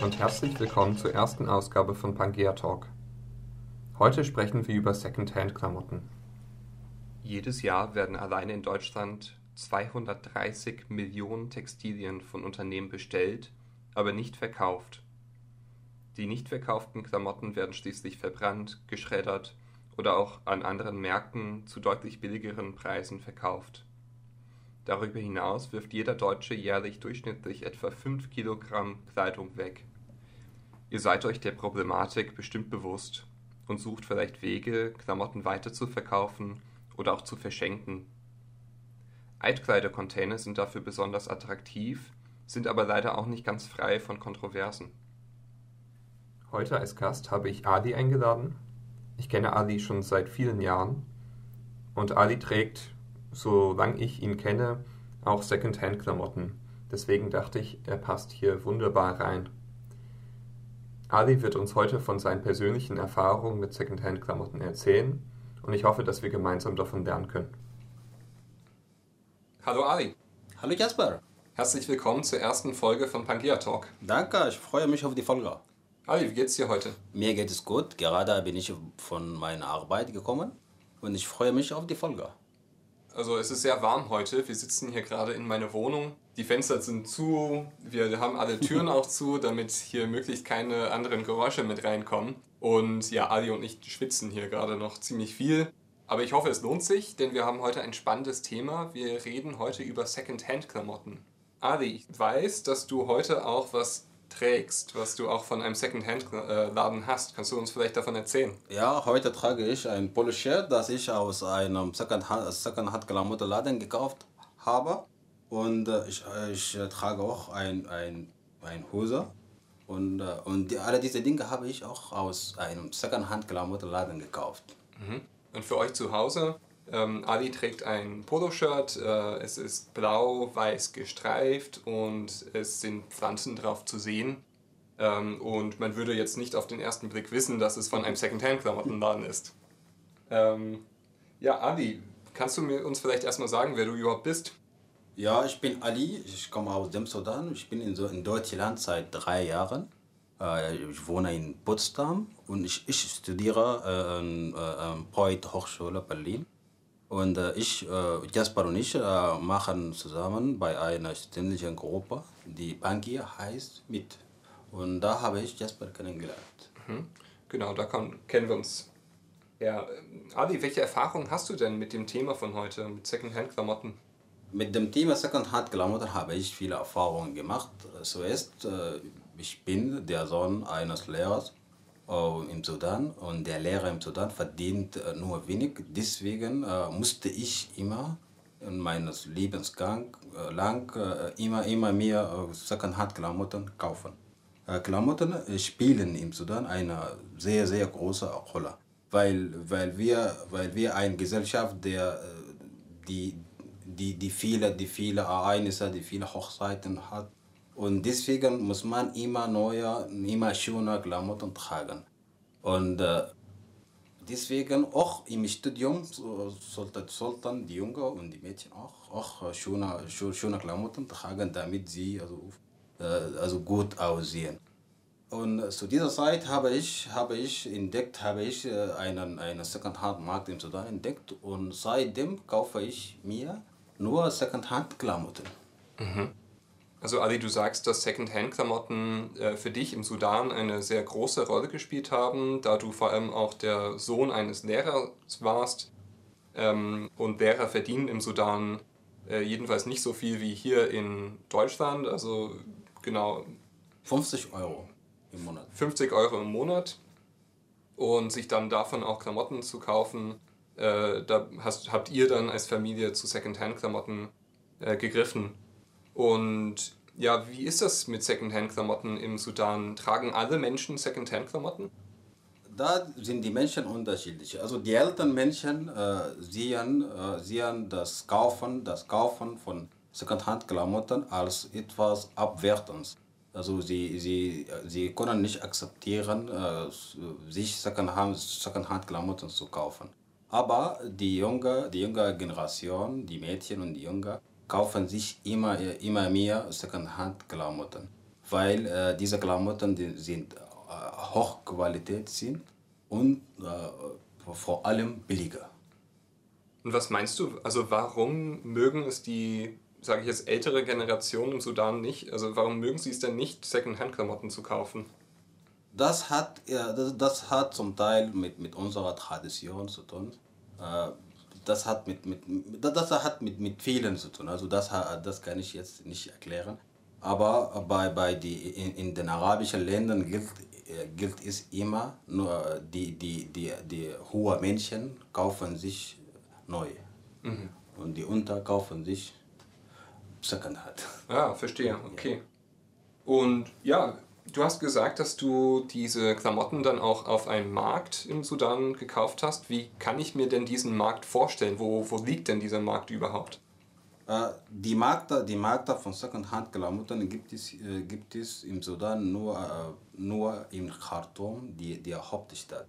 und herzlich willkommen zur ersten Ausgabe von Pangea Talk. Heute sprechen wir über Secondhand-Klamotten. Jedes Jahr werden alleine in Deutschland 230 Millionen Textilien von Unternehmen bestellt, aber nicht verkauft. Die nicht verkauften Klamotten werden schließlich verbrannt, geschreddert oder auch an anderen Märkten zu deutlich billigeren Preisen verkauft. Darüber hinaus wirft jeder Deutsche jährlich durchschnittlich etwa 5 Kilogramm Kleidung weg. Ihr seid euch der Problematik bestimmt bewusst und sucht vielleicht Wege, Klamotten weiter zu verkaufen oder auch zu verschenken. Altkleidercontainer sind dafür besonders attraktiv, sind aber leider auch nicht ganz frei von Kontroversen. Heute als Gast habe ich Ali eingeladen. Ich kenne Ali schon seit vielen Jahren und Ali trägt solange ich ihn kenne, auch Secondhand-Klamotten. Deswegen dachte ich, er passt hier wunderbar rein. Ali wird uns heute von seinen persönlichen Erfahrungen mit Secondhand-Klamotten erzählen und ich hoffe, dass wir gemeinsam davon lernen können. Hallo Ali. Hallo Jasper. Herzlich willkommen zur ersten Folge von Pangea Talk. Danke, ich freue mich auf die Folge. Ali, wie geht's dir heute? Mir geht es gut. Gerade bin ich von meiner Arbeit gekommen und ich freue mich auf die Folge. Also es ist sehr warm heute. Wir sitzen hier gerade in meiner Wohnung. Die Fenster sind zu, wir haben alle Türen auch zu, damit hier möglichst keine anderen Geräusche mit reinkommen. Und ja, Ali und ich schwitzen hier gerade noch ziemlich viel. Aber ich hoffe, es lohnt sich, denn wir haben heute ein spannendes Thema. Wir reden heute über Second-Hand-Klamotten. Ali, ich weiß, dass du heute auch was trägst, was du auch von einem Secondhand-Laden hast. Kannst du uns vielleicht davon erzählen? Ja, heute trage ich ein Polo-Shirt, das ich aus einem Secondhand-Klamottenladen gekauft habe. Und äh, ich, äh, ich trage auch ein, ein, ein Hose. Und, äh, und die, alle diese Dinge habe ich auch aus einem Secondhand-Klamottenladen gekauft. Mhm. Und für euch zu Hause, ähm, Ali trägt ein Poloshirt, äh, es ist blau-weiß gestreift und es sind Pflanzen drauf zu sehen. Ähm, und man würde jetzt nicht auf den ersten Blick wissen, dass es von einem Secondhand-Klamottenladen ist. Ähm, ja, Ali, kannst du mir uns vielleicht erstmal sagen, wer du überhaupt bist? Ja, ich bin Ali, ich komme aus dem Sudan. Ich bin in, so in Deutschland seit drei Jahren. Äh, ich wohne in Potsdam und ich, ich studiere äh, an äh, Poet Hochschule Berlin. Und äh, ich, äh, Jasper und ich, äh, machen zusammen bei einer studentischen Gruppe, die Bankier heißt, mit. Und da habe ich Jasper kennengelernt. Mhm. Genau, da kann, kennen wir uns. Ja, Adi, welche Erfahrungen hast du denn mit dem Thema von heute, mit Secondhand-Klamotten? Mit dem Thema Secondhand-Klamotten habe ich viele Erfahrungen gemacht. Zuerst, äh, ich bin der Sohn eines Lehrers im Sudan und der Lehrer im Sudan verdient äh, nur wenig. Deswegen äh, musste ich immer in meinem Lebensgang lang immer, immer mehr Secondhand-Klamotten kaufen. Klamotten spielen im Sudan eine sehr, sehr große Rolle, weil, weil, wir, weil wir eine Gesellschaft, der, die, die, die, viele, die viele Ereignisse, die viele Hochzeiten hat, und deswegen muss man immer neue, immer schöne Klamotten tragen. Und äh, deswegen auch im Studium sollte, sollten die Jungen und die Mädchen auch, auch schöne, schöne Klamotten tragen, damit sie also, äh, also gut aussehen. Und zu dieser Zeit habe ich, habe ich entdeckt, habe ich äh, einen, einen Secondhand-Markt im Sudan entdeckt und seitdem kaufe ich mir nur Secondhand-Klamotten. Mhm. Also Ali, du sagst, dass Secondhand-Klamotten äh, für dich im Sudan eine sehr große Rolle gespielt haben, da du vor allem auch der Sohn eines Lehrers warst. Ähm, und Lehrer verdienen im Sudan äh, jedenfalls nicht so viel wie hier in Deutschland. Also genau. 50 Euro im Monat. 50 Euro im Monat. Und sich dann davon auch Klamotten zu kaufen, äh, da hast, habt ihr dann als Familie zu Secondhand-Klamotten äh, gegriffen. Und ja, wie ist das mit Secondhand-Klamotten im Sudan? Tragen alle Menschen Secondhand-Klamotten? Da sind die Menschen unterschiedlich. Also die älteren Menschen äh, sehen, äh, sehen das, Kaufen, das Kaufen von Secondhand-Klamotten als etwas Abwertendes. Also sie, sie, sie können nicht akzeptieren, äh, sich Secondhand-Klamotten zu kaufen. Aber die junge, die junge Generation, die Mädchen und die Jungen, kaufen sich immer, immer mehr Secondhand-Klamotten. weil äh, diese Klamotten die sind äh, Hochqualität sind und äh, vor allem billiger. Und was meinst du? Also warum mögen es die, sage ich jetzt, ältere Generation im Sudan nicht? Also warum mögen sie es denn nicht, Secondhand-Klamotten zu kaufen? Das hat, ja, das, das hat zum Teil mit, mit unserer Tradition zu tun. Äh, das hat mit, mit, das hat mit, mit vielen zu tun. Also das, das kann ich jetzt nicht erklären. Aber bei, bei die, in, in den arabischen Ländern gilt, gilt es immer, nur die, die, die, die hohen Menschen kaufen sich neu. Mhm. Und die Unter kaufen sich Secondhand. Ah, verstehe, okay. Und ja, du hast gesagt, dass du diese Klamotten dann auch auf einem Markt im Sudan gekauft hast. Wie kann ich mir denn diesen Markt vorstellen? Wo, wo liegt denn dieser Markt überhaupt? Äh, die Märkte, die Märkte von Secondhand-Klamotten gibt es, äh, gibt es im Sudan nur, äh, nur in Khartoum, die, die Hauptstadt.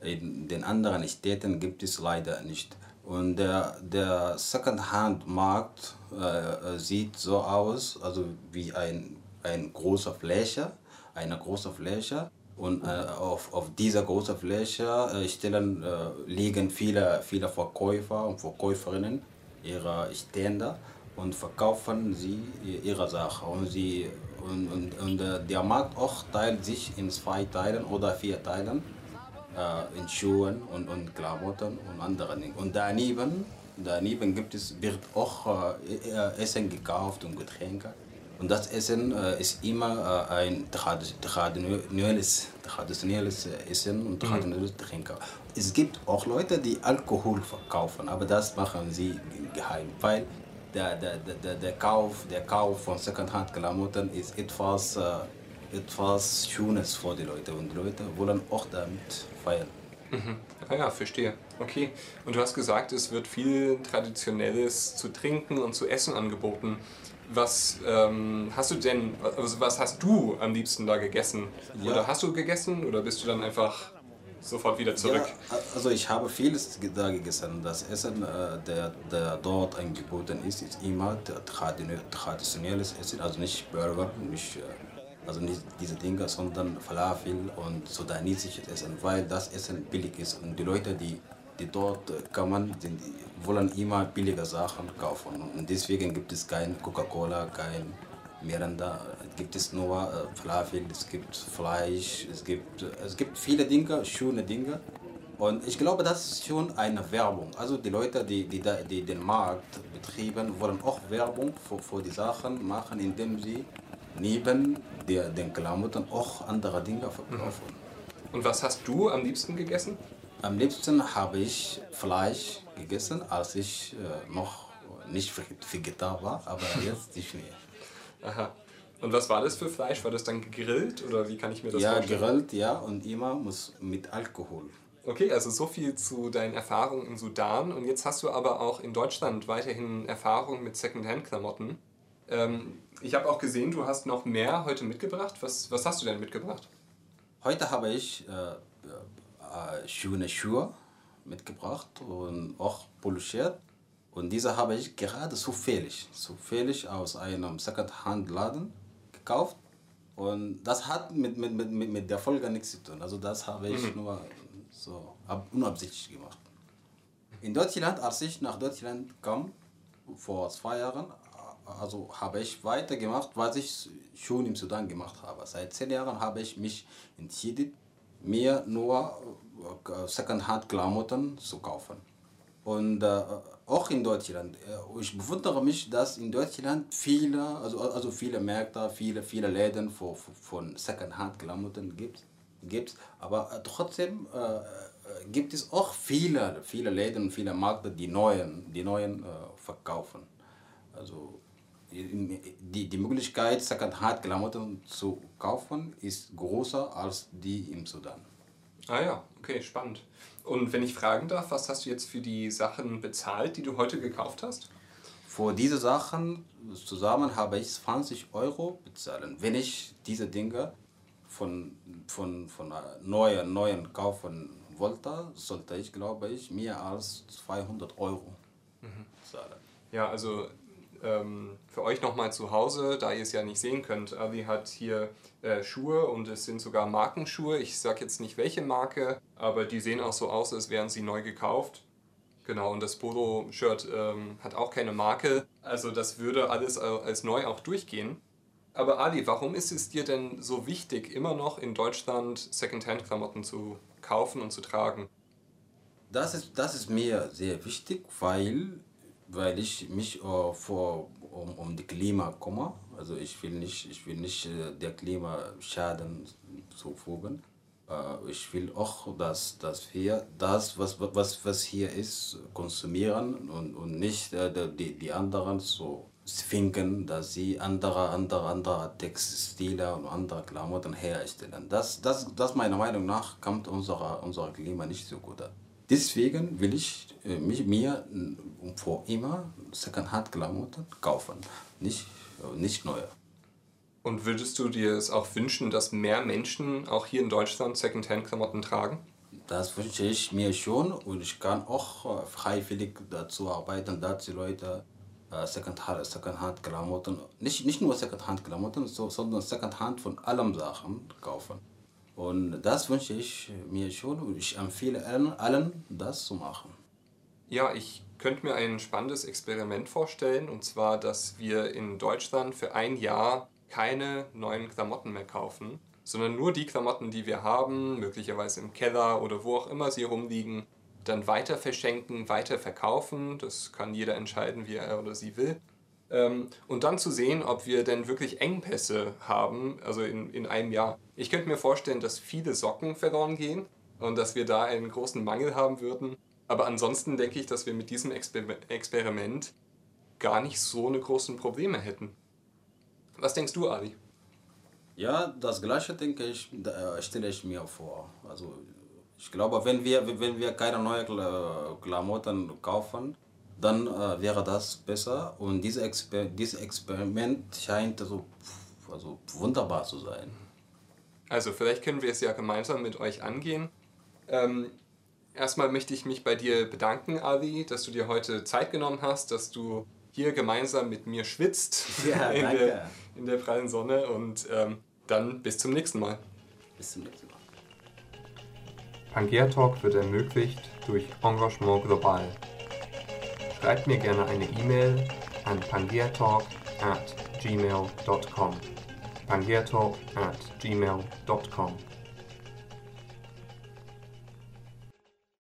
In den anderen Städten gibt es leider nicht. Und der, der Secondhand-Markt äh, sieht so aus, also wie ein, ein großer Fläche, eine große Fläche. Und äh, auf, auf dieser großen Fläche äh, stellen, äh, liegen viele, viele Verkäufer und Verkäuferinnen ihre Stände und verkaufen sie ihre Sachen. Und, sie, und, und, und äh, der Markt auch teilt sich in zwei Teilen oder vier Teilen äh, in Schuhen und, und Klamotten und anderen Dingen. Und daneben, daneben gibt es, wird auch äh, Essen gekauft und Getränke. Und das Essen äh, ist immer äh, ein traditionelles, traditionelles Essen und mhm. traditionelles. Trinken. Es gibt auch Leute, die Alkohol verkaufen, aber das machen sie geheim, weil der, der, der, der, Kauf, der Kauf von Secondhand-Klamotten ist etwas, äh, etwas Schönes für die Leute und die Leute wollen auch damit feiern. Mhm. Ah ja, verstehe. Okay. Und du hast gesagt, es wird viel Traditionelles zu trinken und zu essen angeboten. Was ähm, hast du denn, also was hast du am liebsten da gegessen? Ja. Oder hast du gegessen oder bist du dann einfach sofort wieder zurück? Ja, also ich habe vieles da gegessen. Das Essen, äh, der, der dort angeboten ist, ist immer traditionelles Essen, also nicht Burger, nicht, äh, also nicht diese Dinge, sondern Falafel und sudanesisches Essen, weil das Essen billig ist und die Leute, die die dort kommen, sind, wollen immer billige Sachen kaufen. Und deswegen gibt es kein Coca-Cola, kein Miranda, gibt es nur äh, Falafel, es gibt Fleisch, es gibt, es gibt viele Dinge, schöne Dinge. Und ich glaube, das ist schon eine Werbung. Also die Leute, die, die, die den Markt betrieben, wollen auch Werbung für, für die Sachen machen, indem sie neben der, den Klamotten auch andere Dinge verkaufen. Und was hast du am liebsten gegessen? Am liebsten habe ich Fleisch gegessen, als ich äh, noch nicht Vegetar war, aber jetzt nicht mehr. Aha. Und was war das für Fleisch? War das dann gegrillt oder wie kann ich mir das ja, vorstellen? Ja, gegrillt, ja, und immer muss mit Alkohol. Okay, also so viel zu deinen Erfahrungen im Sudan. Und jetzt hast du aber auch in Deutschland weiterhin Erfahrungen mit Secondhand-Klamotten. Ähm, ich habe auch gesehen, du hast noch mehr heute mitgebracht. Was, was hast du denn mitgebracht? Heute habe ich äh, schöne Schuhe mitgebracht und auch polischiert. Und diese habe ich gerade zufällig, zufällig aus einem Second-Hand-Laden gekauft. Und das hat mit, mit, mit, mit der Folge nichts zu tun. Also das habe ich mhm. nur so unabsichtlich gemacht. In Deutschland, als ich nach Deutschland kam, vor zwei Jahren, also habe ich weitergemacht, was ich schon im Sudan gemacht habe. Seit zehn Jahren habe ich mich entschieden, mir nur äh, Secondhand-Klamotten zu kaufen. Und äh, auch in Deutschland. Äh, ich bewundere mich, dass in Deutschland viele, also, also viele Märkte, viele, viele Läden für, von Secondhand-Klamotten gibt, gibt. Aber äh, trotzdem äh, gibt es auch viele, viele Läden, viele Märkte, die neuen, die neuen äh, verkaufen. Also die, die Möglichkeit, Secondhand-Klamotten zu kaufen, ist größer als die im Sudan. Ah ja, okay, spannend. Und wenn ich fragen darf, was hast du jetzt für die Sachen bezahlt, die du heute gekauft hast? Für diese Sachen zusammen habe ich 20 Euro bezahlen. Wenn ich diese Dinge von, von, von neuen, neuen kaufen wollte, sollte ich, glaube ich, mehr als 200 Euro mhm. zahlen. Ja, also Ähm, für euch nochmal zu Hause, da ihr es ja nicht sehen könnt, Ali hat hier äh, Schuhe und es sind sogar Markenschuhe. Ich sage jetzt nicht welche Marke, aber die sehen auch so aus, als wären sie neu gekauft. Genau, und das Polo-Shirt ähm, hat auch keine Marke. Also das würde alles als neu auch durchgehen. Aber Ali, warum ist es dir denn so wichtig, immer noch in Deutschland Secondhand-Klamotten zu kaufen und zu tragen? Das ist, das ist mir sehr wichtig, weil, weil ich mich äh, vor, um, um die Klima kümmere. Also ich will nicht, ich will nicht äh, der Klima Schaden zufügen. Äh, ich will auch, dass, dass wir das, was, was, was hier ist, konsumieren und, und nicht äh, die, die anderen so zwingen, dass sie andere, andere, andere Textile und andere Klamotten herstellen. Das, das, das meiner Meinung nach kommt unserer, unserer Klima nicht so gut an. Deswegen will ich äh, mich, mir vor immer Secondhand-Klamotten kaufen, nicht, nicht neue. Und würdest du dir es auch wünschen, dass mehr Menschen auch hier in Deutschland Secondhand-Klamotten tragen? Das wünsche ich mir schon und ich kann auch äh, freiwillig dazu arbeiten, dass die Leute äh, Secondhand-Klamotten, nicht, nicht nur Secondhand-Klamotten, so, sondern Secondhand von allen Sachen kaufen. Und das wünsche ich mir schon und ich empfehle allen, das zu machen. Ja, ich könnte mir ein spannendes Experiment vorstellen, und zwar, dass wir in Deutschland für ein Jahr keine neuen Klamotten mehr kaufen, sondern nur die Klamotten, die wir haben, möglicherweise im Keller oder wo auch immer sie rumliegen, dann weiter verschenken, weiter verkaufen. Das kann jeder entscheiden, wie er oder sie will. Ähm, und dann zu sehen, ob wir denn wirklich Engpässe haben, also in, in einem Jahr. Ich könnte mir vorstellen, dass viele Socken verloren gehen und dass wir da einen großen Mangel haben würden. Aber ansonsten denke ich, dass wir mit diesem Exper Experiment gar nicht so eine großen Probleme hätten. Was denkst du, Ali? Ja, das Gleiche denke ich, äh, stelle ich mir vor. Also ich glaube, wenn wir, wenn wir keine neuen Klamotten kaufen, dann äh, wäre das besser. Und dieses, Exper dieses Experiment scheint also, also wunderbar zu sein. Also vielleicht können wir es ja gemeinsam mit euch angehen. Ähm, erstmal möchte ich mich bei dir bedanken, Ali, dass du dir heute Zeit genommen hast, dass du hier gemeinsam mit mir schwitzt ja, in, der, in, der, prallen Sonne und ähm, dann bis zum nächsten Mal. Bis zum nächsten Mal. Pangea Talk wird ermöglicht durch Engagement Global. Schreibt mir gerne eine E-Mail an pangeatalk at gmail.com. pangeatalk at gmail.com